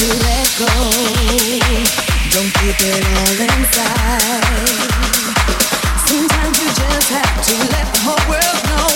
to let go. Don't keep it all inside. Sometimes you just have to let the whole world know.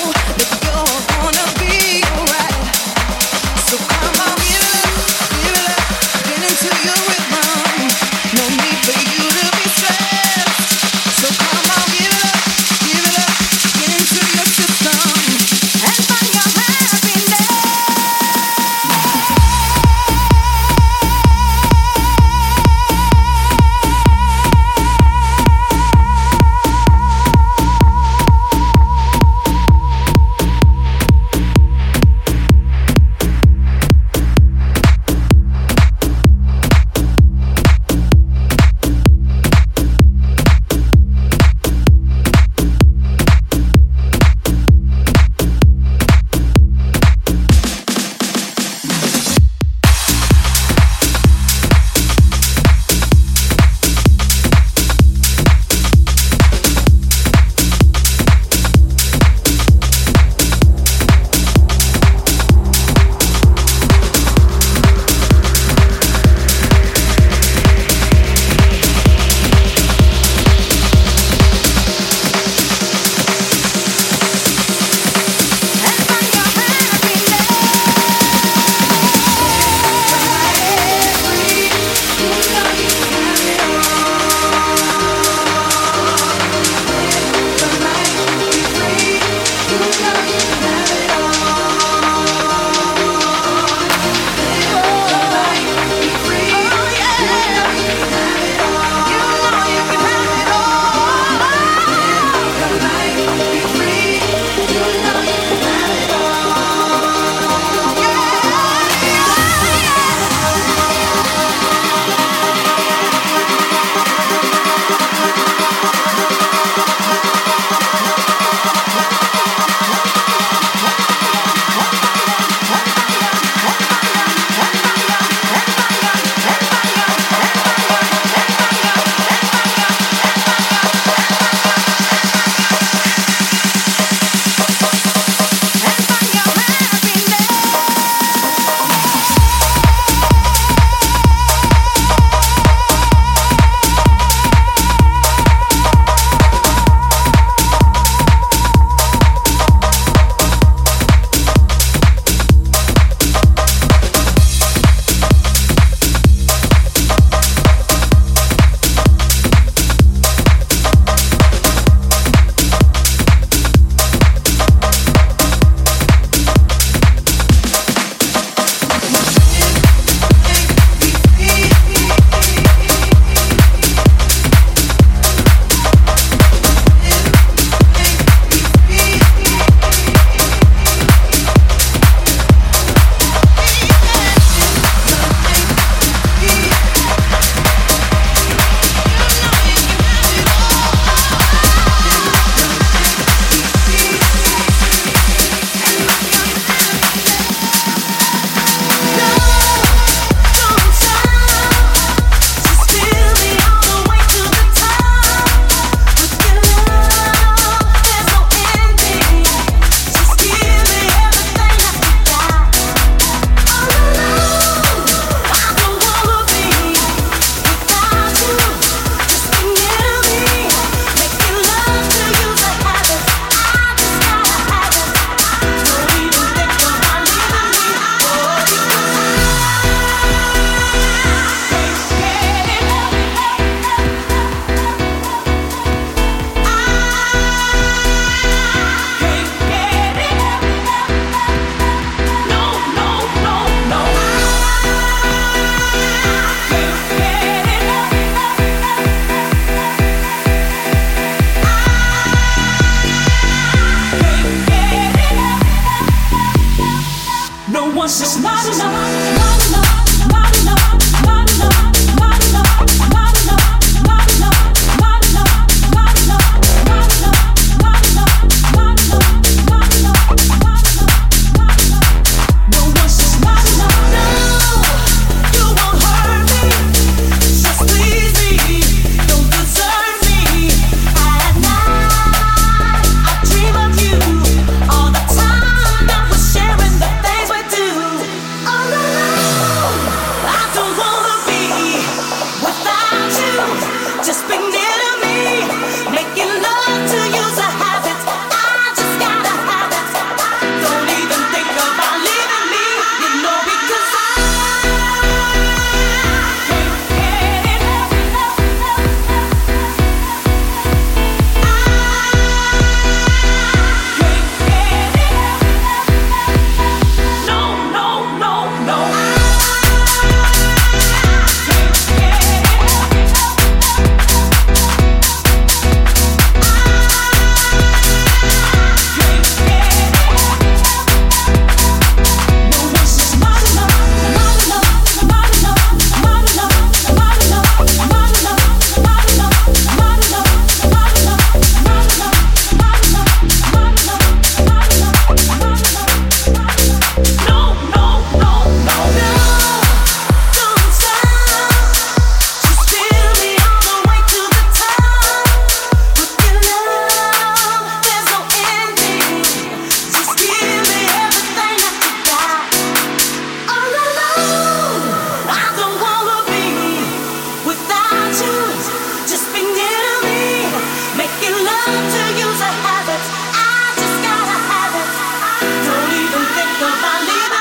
Oh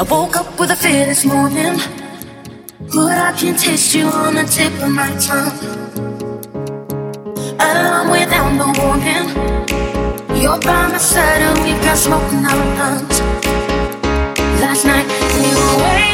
I woke up with a fear this morning, but I can taste you on the tip of my tongue. Alarm without no warning, you're by my side and we got smoke in our lungs. Last night we were waiting.